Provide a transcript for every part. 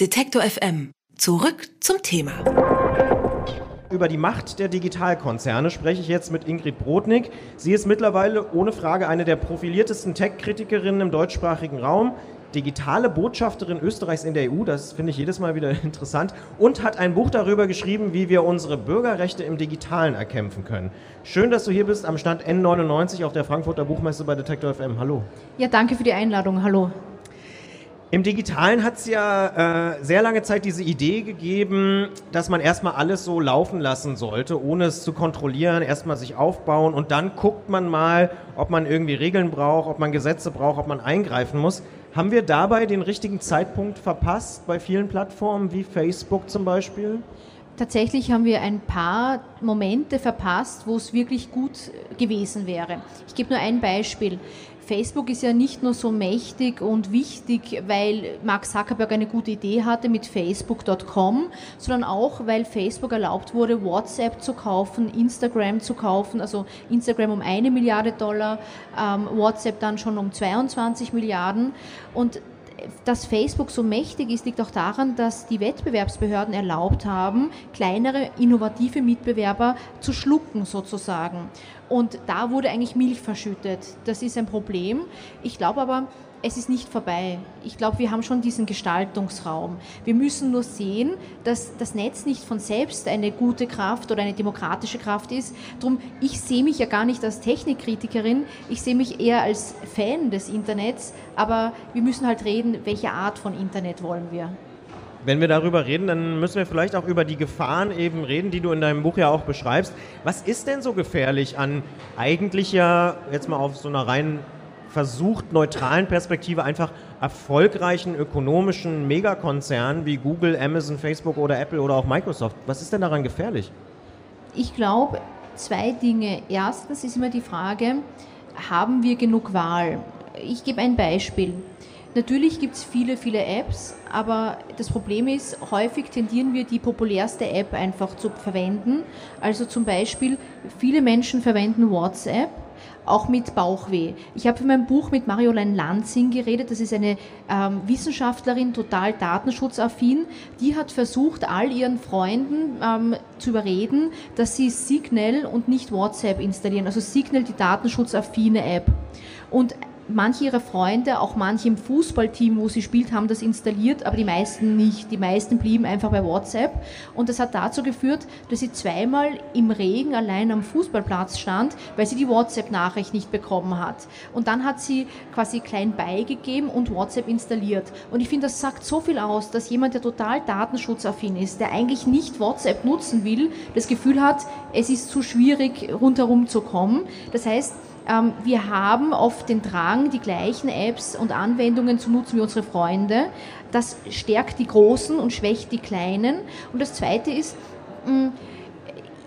Detektor FM. Zurück zum Thema. Über die Macht der Digitalkonzerne spreche ich jetzt mit Ingrid Brodnik. Sie ist mittlerweile ohne Frage eine der profiliertesten Tech-Kritikerinnen im deutschsprachigen Raum, digitale Botschafterin Österreichs in der EU, das finde ich jedes Mal wieder interessant, und hat ein Buch darüber geschrieben, wie wir unsere Bürgerrechte im Digitalen erkämpfen können. Schön, dass du hier bist am Stand N99 auf der Frankfurter Buchmesse bei Detektor FM. Hallo. Ja, danke für die Einladung. Hallo. Im Digitalen hat es ja äh, sehr lange Zeit diese Idee gegeben, dass man erstmal alles so laufen lassen sollte, ohne es zu kontrollieren, erstmal sich aufbauen und dann guckt man mal, ob man irgendwie Regeln braucht, ob man Gesetze braucht, ob man eingreifen muss. Haben wir dabei den richtigen Zeitpunkt verpasst bei vielen Plattformen wie Facebook zum Beispiel? Tatsächlich haben wir ein paar Momente verpasst, wo es wirklich gut gewesen wäre. Ich gebe nur ein Beispiel. Facebook ist ja nicht nur so mächtig und wichtig, weil Mark Zuckerberg eine gute Idee hatte mit Facebook.com, sondern auch, weil Facebook erlaubt wurde, WhatsApp zu kaufen, Instagram zu kaufen, also Instagram um eine Milliarde Dollar, ähm, WhatsApp dann schon um 22 Milliarden. Und dass Facebook so mächtig ist, liegt auch daran, dass die Wettbewerbsbehörden erlaubt haben, kleinere innovative Mitbewerber zu schlucken sozusagen. Und da wurde eigentlich Milch verschüttet. Das ist ein Problem. Ich glaube aber, es ist nicht vorbei. Ich glaube, wir haben schon diesen Gestaltungsraum. Wir müssen nur sehen, dass das Netz nicht von selbst eine gute Kraft oder eine demokratische Kraft ist. Darum, ich sehe mich ja gar nicht als Technikkritikerin, ich sehe mich eher als Fan des Internets, aber wir müssen halt reden, welche Art von Internet wollen wir. Wenn wir darüber reden, dann müssen wir vielleicht auch über die Gefahren eben reden, die du in deinem Buch ja auch beschreibst. Was ist denn so gefährlich an eigentlich ja, jetzt mal auf so einer reinen versucht, neutralen Perspektive einfach erfolgreichen ökonomischen Megakonzernen wie Google, Amazon, Facebook oder Apple oder auch Microsoft. Was ist denn daran gefährlich? Ich glaube, zwei Dinge. Erstens ist immer die Frage, haben wir genug Wahl? Ich gebe ein Beispiel. Natürlich gibt es viele, viele Apps, aber das Problem ist, häufig tendieren wir die populärste App einfach zu verwenden. Also zum Beispiel, viele Menschen verwenden WhatsApp auch mit Bauchweh. Ich habe für mein Buch mit Mariolein Lanzing geredet, das ist eine ähm, Wissenschaftlerin, total datenschutzaffin, die hat versucht, all ihren Freunden ähm, zu überreden, dass sie Signal und nicht WhatsApp installieren, also Signal, die datenschutzaffine App. Und manche ihrer Freunde, auch manche im Fußballteam, wo sie spielt, haben das installiert, aber die meisten nicht. Die meisten blieben einfach bei WhatsApp. Und das hat dazu geführt, dass sie zweimal im Regen allein am Fußballplatz stand, weil sie die WhatsApp-Nachricht nicht bekommen hat. Und dann hat sie quasi klein beigegeben und WhatsApp installiert. Und ich finde, das sagt so viel aus, dass jemand, der total datenschutzaffin ist, der eigentlich nicht WhatsApp nutzen will, das Gefühl hat, es ist zu schwierig, rundherum zu kommen. Das heißt, wir haben oft den Drang, die gleichen Apps und Anwendungen zu nutzen wie unsere Freunde. Das stärkt die Großen und schwächt die Kleinen. Und das Zweite ist, mm,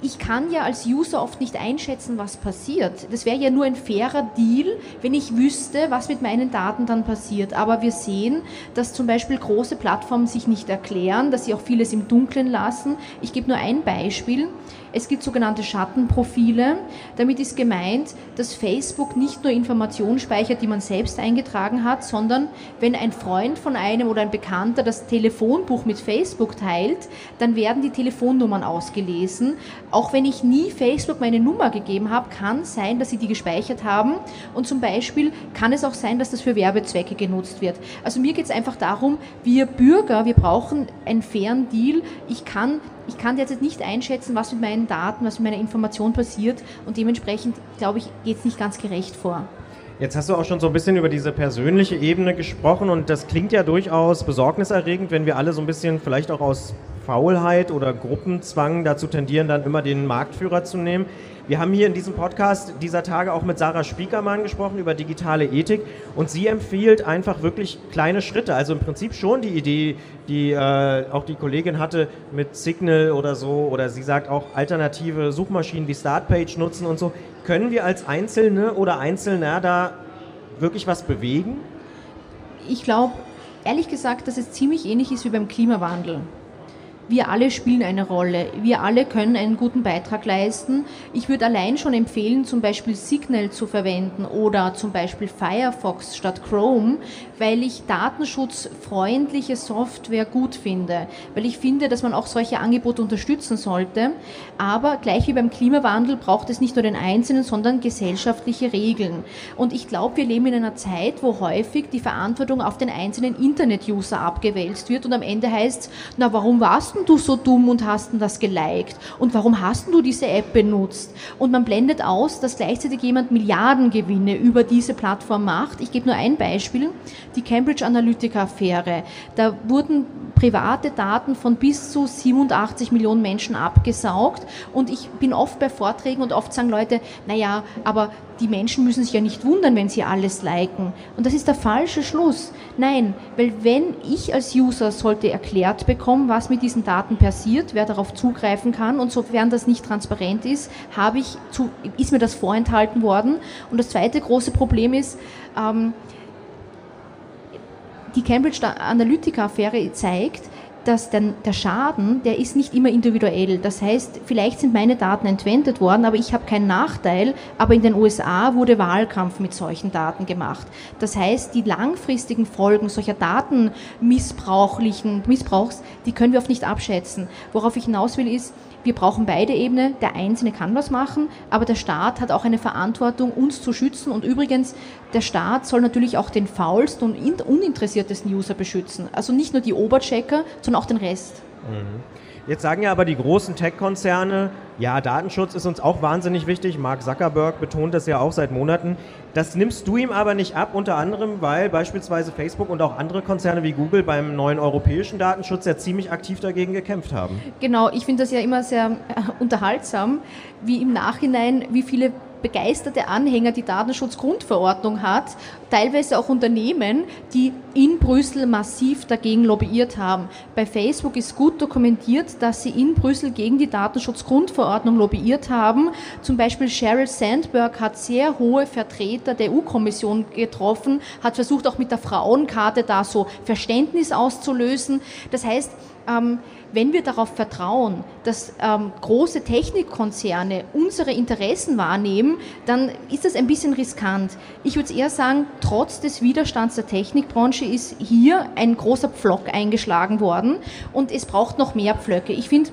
ich kann ja als User oft nicht einschätzen, was passiert. Das wäre ja nur ein fairer Deal, wenn ich wüsste, was mit meinen Daten dann passiert. Aber wir sehen, dass zum Beispiel große Plattformen sich nicht erklären, dass sie auch vieles im Dunkeln lassen. Ich gebe nur ein Beispiel. Es gibt sogenannte Schattenprofile. Damit ist gemeint, dass Facebook nicht nur Informationen speichert, die man selbst eingetragen hat, sondern wenn ein Freund von einem oder ein Bekannter das Telefonbuch mit Facebook teilt, dann werden die Telefonnummern ausgelesen. Auch wenn ich nie Facebook meine Nummer gegeben habe, kann sein, dass sie die gespeichert haben. Und zum Beispiel kann es auch sein, dass das für Werbezwecke genutzt wird. Also mir geht es einfach darum, wir Bürger, wir brauchen einen fairen Deal. Ich kann ich kann derzeit nicht einschätzen, was mit meinen Daten, was mit meiner Information passiert und dementsprechend, glaube ich, geht es nicht ganz gerecht vor. Jetzt hast du auch schon so ein bisschen über diese persönliche Ebene gesprochen und das klingt ja durchaus besorgniserregend, wenn wir alle so ein bisschen vielleicht auch aus Faulheit oder Gruppenzwang dazu tendieren, dann immer den Marktführer zu nehmen. Wir haben hier in diesem Podcast dieser Tage auch mit Sarah Spiekermann gesprochen über digitale Ethik und sie empfiehlt einfach wirklich kleine Schritte. Also im Prinzip schon die Idee, die äh, auch die Kollegin hatte mit Signal oder so oder sie sagt auch alternative Suchmaschinen wie Startpage nutzen und so. Können wir als Einzelne oder Einzelner da wirklich was bewegen? Ich glaube, ehrlich gesagt, dass es ziemlich ähnlich ist wie beim Klimawandel wir alle spielen eine Rolle. Wir alle können einen guten Beitrag leisten. Ich würde allein schon empfehlen, zum Beispiel Signal zu verwenden oder zum Beispiel Firefox statt Chrome, weil ich datenschutzfreundliche Software gut finde. Weil ich finde, dass man auch solche Angebote unterstützen sollte. Aber gleich wie beim Klimawandel braucht es nicht nur den Einzelnen, sondern gesellschaftliche Regeln. Und ich glaube, wir leben in einer Zeit, wo häufig die Verantwortung auf den einzelnen Internet-User abgewälzt wird und am Ende heißt na warum warst warst du so dumm und hast das geliked? Und warum hast du diese App benutzt? Und man blendet aus, dass gleichzeitig jemand Milliardengewinne über diese Plattform macht. Ich gebe nur ein Beispiel, die Cambridge Analytica-Affäre. Da wurden private Daten von bis zu 87 Millionen Menschen abgesaugt und ich bin oft bei Vorträgen und oft sagen Leute, naja, aber die Menschen müssen sich ja nicht wundern, wenn sie alles liken. Und das ist der falsche Schluss. Nein, weil wenn ich als User sollte erklärt bekommen, was mit diesen Daten passiert, wer darauf zugreifen kann und sofern das nicht transparent ist, habe ich zu, ist mir das vorenthalten worden. Und das zweite große Problem ist, ähm, die Cambridge Analytica-Affäre zeigt, dass der, der, Schaden, der ist nicht immer individuell. Das heißt, vielleicht sind meine Daten entwendet worden, aber ich habe keinen Nachteil. Aber in den USA wurde Wahlkampf mit solchen Daten gemacht. Das heißt, die langfristigen Folgen solcher Datenmissbrauchlichen Missbrauchs, die können wir oft nicht abschätzen. Worauf ich hinaus will, ist, wir brauchen beide Ebenen. Der Einzelne kann was machen, aber der Staat hat auch eine Verantwortung, uns zu schützen. Und übrigens, der Staat soll natürlich auch den faulsten und uninteressiertesten User beschützen. Also nicht nur die Oberchecker, sondern auch den Rest. Mhm. Jetzt sagen ja aber die großen Tech-Konzerne, ja, Datenschutz ist uns auch wahnsinnig wichtig. Mark Zuckerberg betont das ja auch seit Monaten. Das nimmst du ihm aber nicht ab, unter anderem, weil beispielsweise Facebook und auch andere Konzerne wie Google beim neuen europäischen Datenschutz ja ziemlich aktiv dagegen gekämpft haben. Genau, ich finde das ja immer sehr äh, unterhaltsam, wie im Nachhinein, wie viele begeisterte Anhänger die Datenschutzgrundverordnung hat, teilweise auch Unternehmen, die in Brüssel massiv dagegen lobbyiert haben. Bei Facebook ist gut dokumentiert, dass sie in Brüssel gegen die Datenschutzgrundverordnung lobbyiert haben. Zum Beispiel Sheryl Sandberg hat sehr hohe Vertreter der EU-Kommission getroffen, hat versucht auch mit der Frauenkarte da so Verständnis auszulösen. Das heißt, ähm, wenn wir darauf vertrauen, dass ähm, große Technikkonzerne unsere Interessen wahrnehmen, dann ist das ein bisschen riskant. Ich würde eher sagen, trotz des Widerstands der Technikbranche ist hier ein großer Pflock eingeschlagen worden und es braucht noch mehr Pflöcke. Ich finde,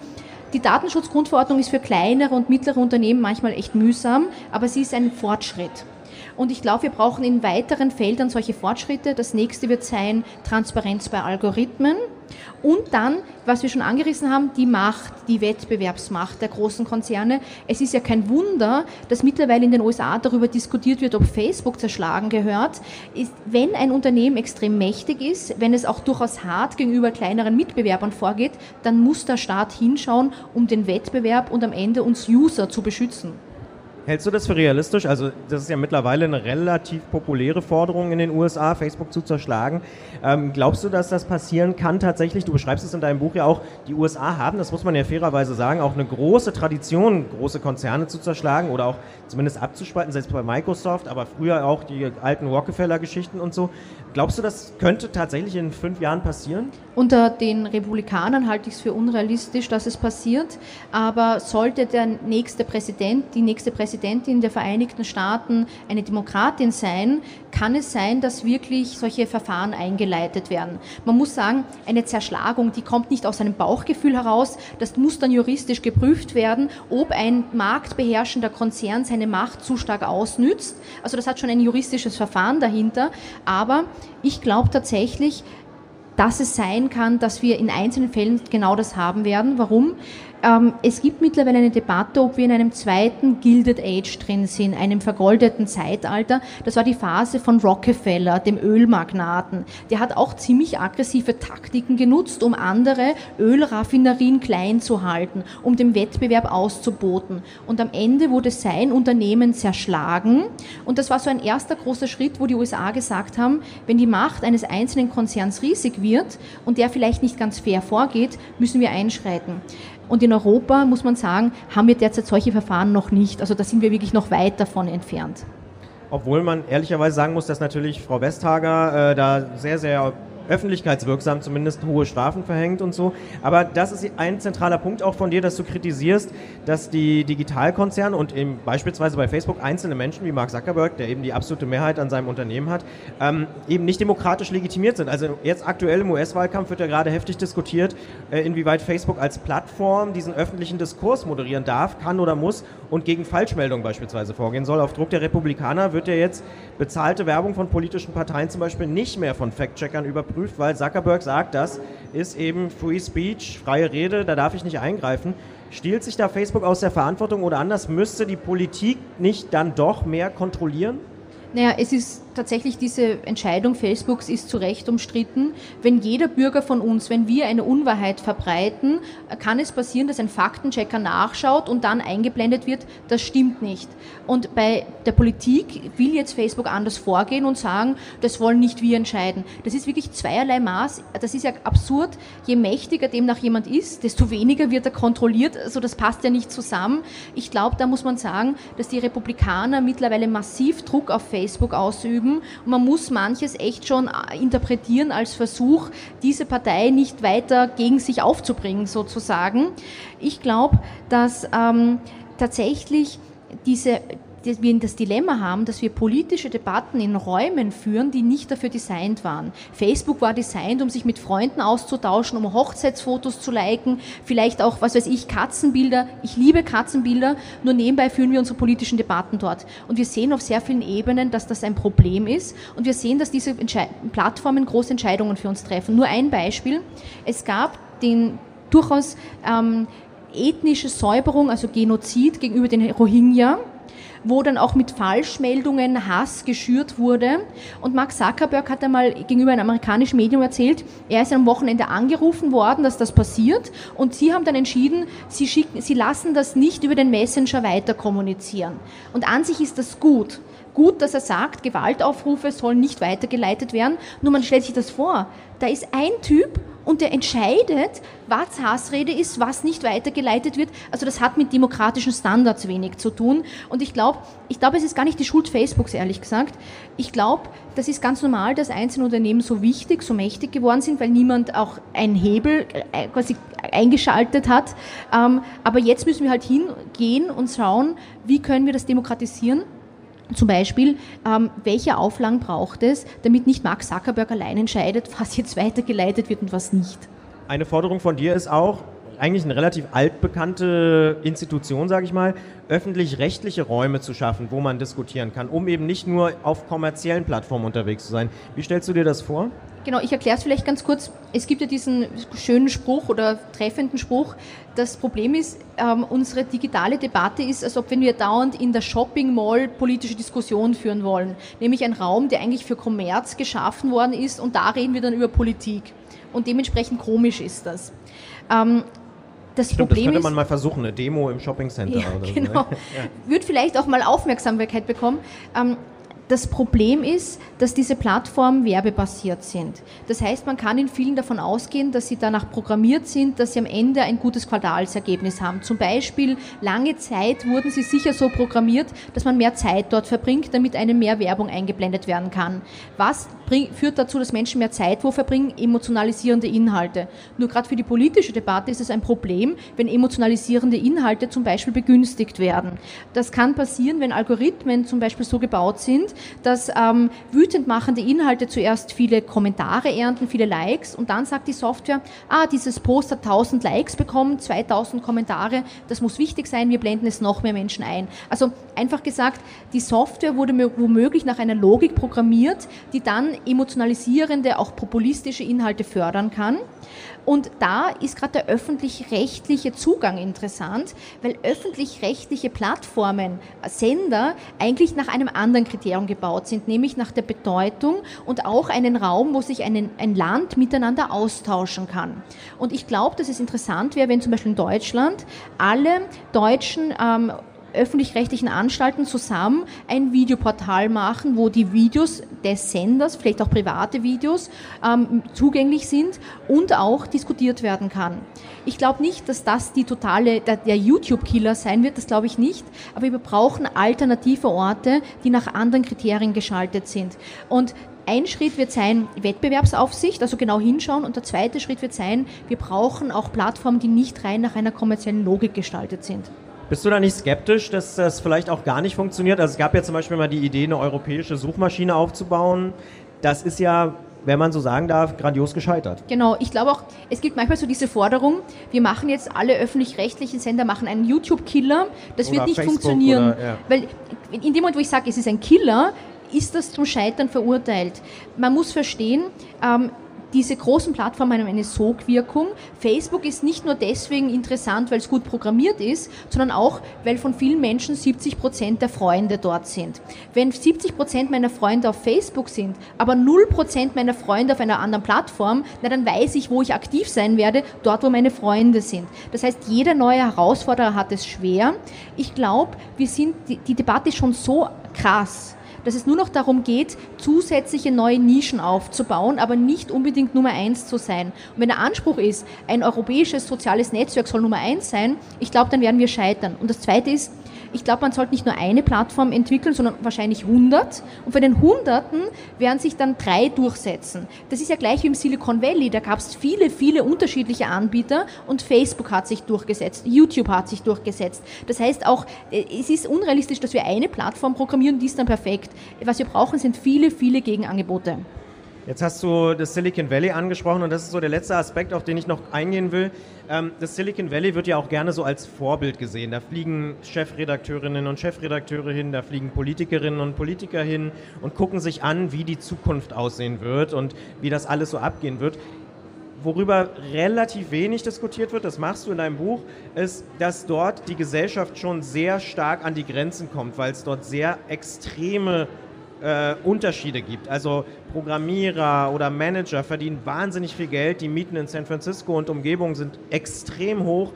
die Datenschutzgrundverordnung ist für kleinere und mittlere Unternehmen manchmal echt mühsam, aber sie ist ein Fortschritt. Und ich glaube, wir brauchen in weiteren Feldern solche Fortschritte. Das nächste wird sein Transparenz bei Algorithmen. Und dann, was wir schon angerissen haben, die Macht, die Wettbewerbsmacht der großen Konzerne. Es ist ja kein Wunder, dass mittlerweile in den USA darüber diskutiert wird, ob Facebook zerschlagen gehört. Ist, wenn ein Unternehmen extrem mächtig ist, wenn es auch durchaus hart gegenüber kleineren Mitbewerbern vorgeht, dann muss der Staat hinschauen, um den Wettbewerb und am Ende uns User zu beschützen. Hältst du das für realistisch? Also das ist ja mittlerweile eine relativ populäre Forderung in den USA, Facebook zu zerschlagen. Ähm, glaubst du, dass das passieren kann tatsächlich? Du beschreibst es in deinem Buch ja auch, die USA haben, das muss man ja fairerweise sagen, auch eine große Tradition, große Konzerne zu zerschlagen oder auch zumindest abzuspalten, selbst bei Microsoft, aber früher auch die alten Rockefeller-Geschichten und so. Glaubst du, das könnte tatsächlich in fünf Jahren passieren? Unter den Republikanern halte ich es für unrealistisch, dass es passiert. Aber sollte der nächste Präsident, die nächste Präsidentin der Vereinigten Staaten eine Demokratin sein, kann es sein, dass wirklich solche Verfahren eingeleitet werden. Man muss sagen, eine Zerschlagung, die kommt nicht aus einem Bauchgefühl heraus. Das muss dann juristisch geprüft werden, ob ein marktbeherrschender Konzern seine Macht zu stark ausnützt. Also das hat schon ein juristisches Verfahren dahinter. Aber ich glaube tatsächlich, dass es sein kann, dass wir in einzelnen Fällen genau das haben werden. Warum? Ähm, es gibt mittlerweile eine Debatte, ob wir in einem zweiten Gilded Age drin sind, einem vergoldeten Zeitalter. Das war die Phase von Rockefeller, dem Ölmagnaten. Der hat auch ziemlich aggressive Taktiken genutzt, um andere Ölraffinerien klein zu halten, um den Wettbewerb auszuboten. Und am Ende wurde sein Unternehmen zerschlagen. Und das war so ein erster großer Schritt, wo die USA gesagt haben, wenn die Macht eines einzelnen Konzerns riesig wird und der vielleicht nicht ganz fair vorgeht, müssen wir einschreiten. Und in Europa, muss man sagen, haben wir derzeit solche Verfahren noch nicht. Also da sind wir wirklich noch weit davon entfernt. Obwohl man ehrlicherweise sagen muss, dass natürlich Frau Westhager äh, da sehr, sehr öffentlichkeitswirksam zumindest hohe Strafen verhängt und so. Aber das ist ein zentraler Punkt auch von dir, dass du kritisierst, dass die Digitalkonzerne und eben beispielsweise bei Facebook einzelne Menschen wie Mark Zuckerberg, der eben die absolute Mehrheit an seinem Unternehmen hat, ähm, eben nicht demokratisch legitimiert sind. Also jetzt aktuell im US-Wahlkampf wird ja gerade heftig diskutiert, äh, inwieweit Facebook als Plattform diesen öffentlichen Diskurs moderieren darf, kann oder muss und gegen Falschmeldungen beispielsweise vorgehen soll. Auf Druck der Republikaner wird ja jetzt bezahlte Werbung von politischen Parteien zum Beispiel nicht mehr von Fact-Checkern überprüft, weil Zuckerberg sagt, das ist eben Free Speech, freie Rede, da darf ich nicht eingreifen. Stiehlt sich da Facebook aus der Verantwortung oder anders, müsste die Politik nicht dann doch mehr kontrollieren? Naja, es ist tatsächlich diese Entscheidung Facebooks ist zu Recht umstritten. Wenn jeder Bürger von uns, wenn wir eine Unwahrheit verbreiten, kann es passieren, dass ein Faktenchecker nachschaut und dann eingeblendet wird, das stimmt nicht. Und bei der Politik will jetzt Facebook anders vorgehen und sagen, das wollen nicht wir entscheiden. Das ist wirklich zweierlei Maß. Das ist ja absurd. Je mächtiger demnach jemand ist, desto weniger wird er kontrolliert. Also das passt ja nicht zusammen. Ich glaube, da muss man sagen, dass die Republikaner mittlerweile massiv Druck auf Facebook ausüben üben. Und man muss manches echt schon äh, interpretieren als Versuch, diese Partei nicht weiter gegen sich aufzubringen, sozusagen. Ich glaube, dass ähm, tatsächlich diese dass wir das Dilemma haben, dass wir politische Debatten in Räumen führen, die nicht dafür designt waren. Facebook war designt, um sich mit Freunden auszutauschen, um Hochzeitsfotos zu liken, vielleicht auch, was weiß ich, Katzenbilder. Ich liebe Katzenbilder, nur nebenbei führen wir unsere politischen Debatten dort. Und wir sehen auf sehr vielen Ebenen, dass das ein Problem ist. Und wir sehen, dass diese Entschei Plattformen große Entscheidungen für uns treffen. Nur ein Beispiel. Es gab den durchaus ähm, ethnische Säuberung, also Genozid gegenüber den Rohingya wo dann auch mit Falschmeldungen Hass geschürt wurde. Und Mark Zuckerberg hat einmal gegenüber einem amerikanischen Medium erzählt, er ist am Wochenende angerufen worden, dass das passiert. Und sie haben dann entschieden, sie, schicken, sie lassen das nicht über den Messenger weiter kommunizieren. Und an sich ist das gut gut, dass er sagt, Gewaltaufrufe sollen nicht weitergeleitet werden. Nur man stellt sich das vor. Da ist ein Typ und der entscheidet, was Hassrede ist, was nicht weitergeleitet wird. Also das hat mit demokratischen Standards wenig zu tun. Und ich glaube, ich glaube, es ist gar nicht die Schuld Facebooks, ehrlich gesagt. Ich glaube, das ist ganz normal, dass einzelne Unternehmen so wichtig, so mächtig geworden sind, weil niemand auch einen Hebel äh, quasi eingeschaltet hat. Ähm, aber jetzt müssen wir halt hingehen und schauen, wie können wir das demokratisieren zum Beispiel, ähm, welche Auflagen braucht es, damit nicht Mark Zuckerberg allein entscheidet, was jetzt weitergeleitet wird und was nicht? Eine Forderung von dir ist auch, eigentlich eine relativ altbekannte Institution, sage ich mal, öffentlich-rechtliche Räume zu schaffen, wo man diskutieren kann, um eben nicht nur auf kommerziellen Plattformen unterwegs zu sein. Wie stellst du dir das vor? Genau, ich erkläre es vielleicht ganz kurz. Es gibt ja diesen schönen Spruch oder treffenden Spruch. Das Problem ist, ähm, unsere digitale Debatte ist, als ob wenn wir dauernd in der Shopping Mall politische Diskussionen führen wollen. Nämlich ein Raum, der eigentlich für Kommerz geschaffen worden ist und da reden wir dann über Politik. Und dementsprechend komisch ist das. Ähm, das Stimmt, Problem das könnte man mal versuchen, eine Demo im Shopping Center ja, oder genau. so. Ne? Ja. Wird vielleicht auch mal Aufmerksamkeit bekommen. Ähm, das Problem ist, dass diese Plattformen werbebasiert sind. Das heißt, man kann in vielen davon ausgehen, dass sie danach programmiert sind, dass sie am Ende ein gutes Quartalsergebnis haben. Zum Beispiel, lange Zeit wurden sie sicher so programmiert, dass man mehr Zeit dort verbringt, damit einem mehr Werbung eingeblendet werden kann. Was führt dazu, dass Menschen mehr Zeit wo verbringen? Emotionalisierende Inhalte. Nur gerade für die politische Debatte ist es ein Problem, wenn emotionalisierende Inhalte zum Beispiel begünstigt werden. Das kann passieren, wenn Algorithmen zum Beispiel so gebaut sind, dass ähm, wütend machende Inhalte zuerst viele Kommentare ernten, viele Likes und dann sagt die Software, ah, dieses Post hat 1000 Likes bekommen, 2000 Kommentare, das muss wichtig sein, wir blenden es noch mehr Menschen ein. Also einfach gesagt, die Software wurde womöglich nach einer Logik programmiert, die dann emotionalisierende, auch populistische Inhalte fördern kann. Und da ist gerade der öffentlich-rechtliche Zugang interessant, weil öffentlich-rechtliche Plattformen, Sender eigentlich nach einem anderen Kriterium gebaut sind, nämlich nach der Bedeutung und auch einen Raum, wo sich einen, ein Land miteinander austauschen kann. Und ich glaube, dass es interessant wäre, wenn zum Beispiel in Deutschland alle deutschen ähm, öffentlich-rechtlichen Anstalten zusammen ein Videoportal machen, wo die Videos des Senders, vielleicht auch private Videos, ähm, zugänglich sind und auch diskutiert werden kann. Ich glaube nicht, dass das die totale, der, der YouTube-Killer sein wird, das glaube ich nicht, aber wir brauchen alternative Orte, die nach anderen Kriterien geschaltet sind. Und ein Schritt wird sein Wettbewerbsaufsicht, also genau hinschauen. Und der zweite Schritt wird sein, wir brauchen auch Plattformen, die nicht rein nach einer kommerziellen Logik gestaltet sind. Bist du da nicht skeptisch, dass das vielleicht auch gar nicht funktioniert? Also es gab ja zum Beispiel mal die Idee, eine europäische Suchmaschine aufzubauen. Das ist ja wenn man so sagen darf, grandios gescheitert. Genau, ich glaube auch, es gibt manchmal so diese Forderung, wir machen jetzt alle öffentlich-rechtlichen Sender, machen einen YouTube-Killer, das oder wird nicht Facebook funktionieren. Oder, ja. Weil in dem Moment, wo ich sage, es ist ein Killer, ist das zum Scheitern verurteilt. Man muss verstehen, ähm, diese großen Plattformen haben eine Sogwirkung. Facebook ist nicht nur deswegen interessant, weil es gut programmiert ist, sondern auch, weil von vielen Menschen 70 Prozent der Freunde dort sind. Wenn 70 Prozent meiner Freunde auf Facebook sind, aber 0 Prozent meiner Freunde auf einer anderen Plattform, na dann weiß ich, wo ich aktiv sein werde, dort, wo meine Freunde sind. Das heißt, jeder neue Herausforderer hat es schwer. Ich glaube, wir sind, die, die Debatte ist schon so krass dass es nur noch darum geht, zusätzliche neue Nischen aufzubauen, aber nicht unbedingt Nummer eins zu sein. Und wenn der Anspruch ist, ein europäisches soziales Netzwerk soll Nummer eins sein, ich glaube, dann werden wir scheitern. Und das Zweite ist, ich glaube, man sollte nicht nur eine Plattform entwickeln, sondern wahrscheinlich 100. Und von den Hunderten werden sich dann drei durchsetzen. Das ist ja gleich wie im Silicon Valley. Da gab es viele, viele unterschiedliche Anbieter und Facebook hat sich durchgesetzt, YouTube hat sich durchgesetzt. Das heißt auch, äh, es ist unrealistisch, dass wir eine Plattform programmieren, die ist dann perfekt. Was wir brauchen, sind viele, viele Gegenangebote. Jetzt hast du das Silicon Valley angesprochen und das ist so der letzte Aspekt, auf den ich noch eingehen will. Ähm, das Silicon Valley wird ja auch gerne so als Vorbild gesehen. Da fliegen Chefredakteurinnen und Chefredakteure hin, da fliegen Politikerinnen und Politiker hin und gucken sich an, wie die Zukunft aussehen wird und wie das alles so abgehen wird worüber relativ wenig diskutiert wird, das machst du in deinem Buch, ist, dass dort die Gesellschaft schon sehr stark an die Grenzen kommt, weil es dort sehr extreme äh, Unterschiede gibt. Also Programmierer oder Manager verdienen wahnsinnig viel Geld, die Mieten in San Francisco und Umgebung sind extrem hoch.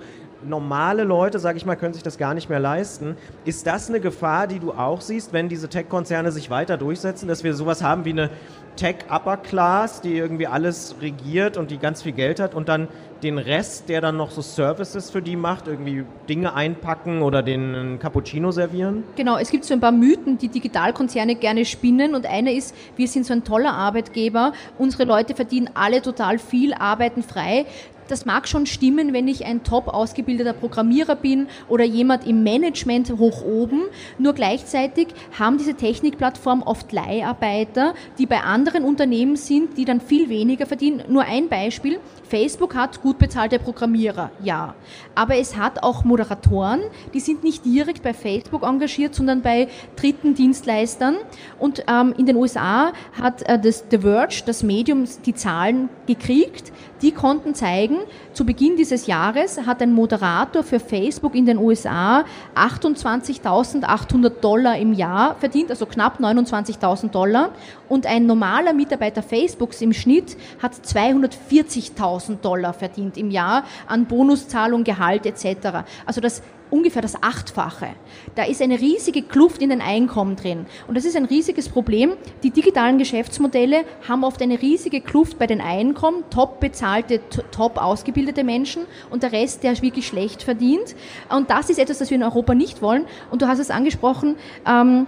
Normale Leute, sage ich mal, können sich das gar nicht mehr leisten. Ist das eine Gefahr, die du auch siehst, wenn diese Tech-Konzerne sich weiter durchsetzen, dass wir sowas haben wie eine Tech-Upper Class, die irgendwie alles regiert und die ganz viel Geld hat und dann den Rest, der dann noch so Services für die macht, irgendwie Dinge einpacken oder den Cappuccino servieren? Genau, es gibt so ein paar Mythen, die Digitalkonzerne gerne spinnen und einer ist, wir sind so ein toller Arbeitgeber, unsere Leute verdienen alle total viel, arbeiten frei das mag schon stimmen, wenn ich ein top ausgebildeter Programmierer bin oder jemand im Management hoch oben. Nur gleichzeitig haben diese Technikplattformen oft Leiharbeiter, die bei anderen Unternehmen sind, die dann viel weniger verdienen. Nur ein Beispiel. Facebook hat gut bezahlte Programmierer, ja. Aber es hat auch Moderatoren, die sind nicht direkt bei Facebook engagiert, sondern bei dritten Dienstleistern. Und ähm, in den USA hat äh, das The Verge, das Medium, die Zahlen gekriegt. Die konnten zeigen, zu Beginn dieses Jahres hat ein Moderator für Facebook in den USA 28.800 Dollar im Jahr verdient, also knapp 29.000 Dollar. Und ein normaler Mitarbeiter Facebooks im Schnitt hat 240.000 Dollar verdient im Jahr an Bonuszahlung, Gehalt etc. Also das ungefähr das Achtfache. Da ist eine riesige Kluft in den Einkommen drin. Und das ist ein riesiges Problem. Die digitalen Geschäftsmodelle haben oft eine riesige Kluft bei den Einkommen, top bezahlte, top ausgebildete Menschen und der Rest, der wirklich schlecht verdient. Und das ist etwas, das wir in Europa nicht wollen. Und du hast es angesprochen, ähm,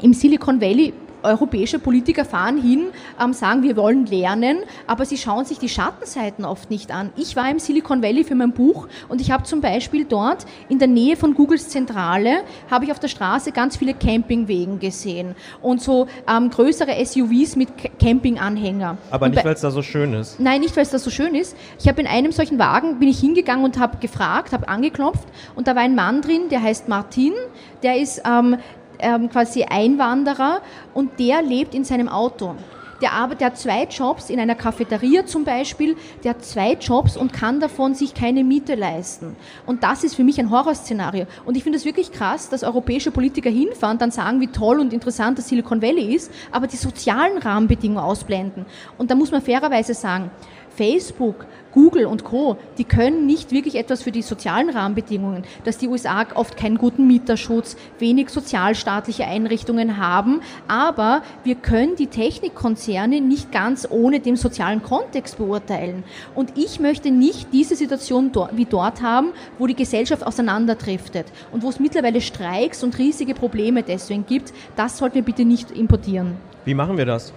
im Silicon Valley europäische Politiker fahren hin, ähm, sagen, wir wollen lernen, aber sie schauen sich die Schattenseiten oft nicht an. Ich war im Silicon Valley für mein Buch und ich habe zum Beispiel dort in der Nähe von Googles Zentrale, habe ich auf der Straße ganz viele Campingwegen gesehen und so ähm, größere SUVs mit Campinganhänger. Aber nicht, weil es da so schön ist. Nein, nicht, weil es da so schön ist. Ich habe in einem solchen Wagen, bin ich hingegangen und habe gefragt, habe angeklopft und da war ein Mann drin, der heißt Martin, der ist ähm, ähm, quasi Einwanderer und der lebt in seinem Auto. Der, arbeitet, der hat zwei Jobs in einer Cafeteria zum Beispiel, der hat zwei Jobs und kann davon sich keine Miete leisten. Und das ist für mich ein Horrorszenario. Und ich finde es wirklich krass, dass europäische Politiker hinfahren, dann sagen, wie toll und interessant das Silicon Valley ist, aber die sozialen Rahmenbedingungen ausblenden. Und da muss man fairerweise sagen, Facebook, Google und Co., die können nicht wirklich etwas für die sozialen Rahmenbedingungen, dass die USA oft keinen guten Mieterschutz, wenig sozialstaatliche Einrichtungen haben, aber wir können die Technikkonzerne nicht ganz ohne den sozialen Kontext beurteilen. Und ich möchte nicht diese Situation wie dort haben, wo die Gesellschaft auseinanderdriftet und wo es mittlerweile Streiks und riesige Probleme deswegen gibt. Das sollten wir bitte nicht importieren. Wie machen wir das?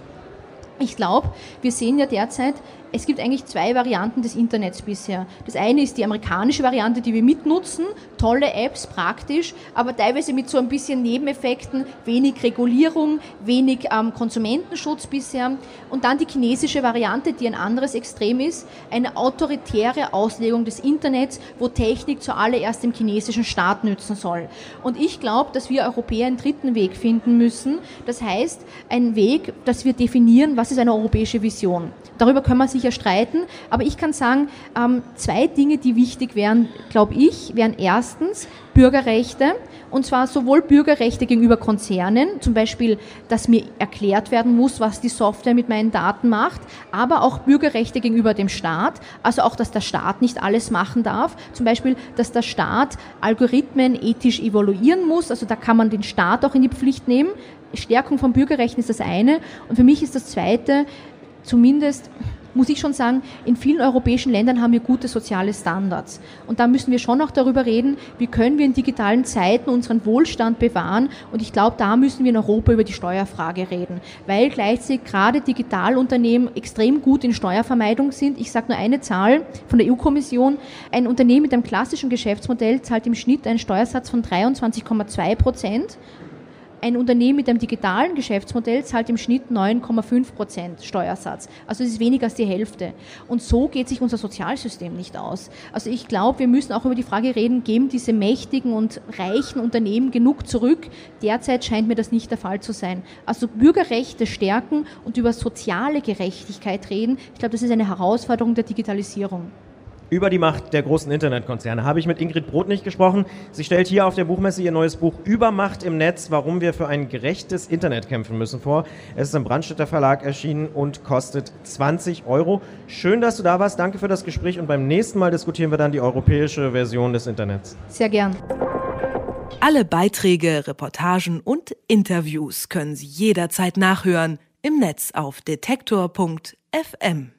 Ich glaube, wir sehen ja derzeit, es gibt eigentlich zwei Varianten des Internets bisher. Das eine ist die amerikanische Variante, die wir mitnutzen, tolle Apps, praktisch, aber teilweise mit so ein bisschen Nebeneffekten, wenig Regulierung, wenig ähm, Konsumentenschutz bisher. Und dann die chinesische Variante, die ein anderes Extrem ist, eine autoritäre Auslegung des Internets, wo Technik zuallererst dem chinesischen Staat nützen soll. Und ich glaube, dass wir Europäer einen dritten Weg finden müssen. Das heißt, einen Weg, dass wir definieren, was ist eine europäische Vision. Darüber können wir sicher streiten, aber ich kann sagen, ähm, zwei Dinge, die wichtig wären, glaube ich, wären erstens Bürgerrechte, und zwar sowohl Bürgerrechte gegenüber Konzernen, zum Beispiel, dass mir erklärt werden muss, was die Software mit meinen Daten macht, aber auch Bürgerrechte gegenüber dem Staat, also auch, dass der Staat nicht alles machen darf, zum Beispiel, dass der Staat Algorithmen ethisch evaluieren muss, also da kann man den Staat auch in die Pflicht nehmen. Stärkung von Bürgerrechten ist das eine. Und für mich ist das zweite, zumindest muss ich schon sagen, in vielen europäischen Ländern haben wir gute soziale Standards. Und da müssen wir schon auch darüber reden, wie können wir in digitalen Zeiten unseren Wohlstand bewahren. Und ich glaube, da müssen wir in Europa über die Steuerfrage reden, weil gleichzeitig gerade Digitalunternehmen extrem gut in Steuervermeidung sind. Ich sage nur eine Zahl von der EU-Kommission. Ein Unternehmen mit einem klassischen Geschäftsmodell zahlt im Schnitt einen Steuersatz von 23,2 Prozent ein Unternehmen mit einem digitalen Geschäftsmodell zahlt im Schnitt 9,5 Prozent Steuersatz. Also es ist weniger als die Hälfte. Und so geht sich unser Sozialsystem nicht aus. Also ich glaube, wir müssen auch über die Frage reden, geben diese mächtigen und reichen Unternehmen genug zurück? Derzeit scheint mir das nicht der Fall zu sein. Also Bürgerrechte stärken und über soziale Gerechtigkeit reden, ich glaube, das ist eine Herausforderung der Digitalisierung. Über die Macht der großen Internetkonzerne habe ich mit Ingrid Brodnich gesprochen. Sie stellt hier auf der Buchmesse ihr neues Buch Übermacht im Netz, warum wir für ein gerechtes Internet kämpfen müssen vor. Es ist im Brandstätter Verlag erschienen und kostet 20 Euro. Schön, dass du da warst. Danke für das Gespräch und beim nächsten Mal diskutieren wir dann die europäische Version des Internets. Sehr gern. Alle Beiträge, Reportagen und Interviews können Sie jederzeit nachhören im Netz auf detektor.fm.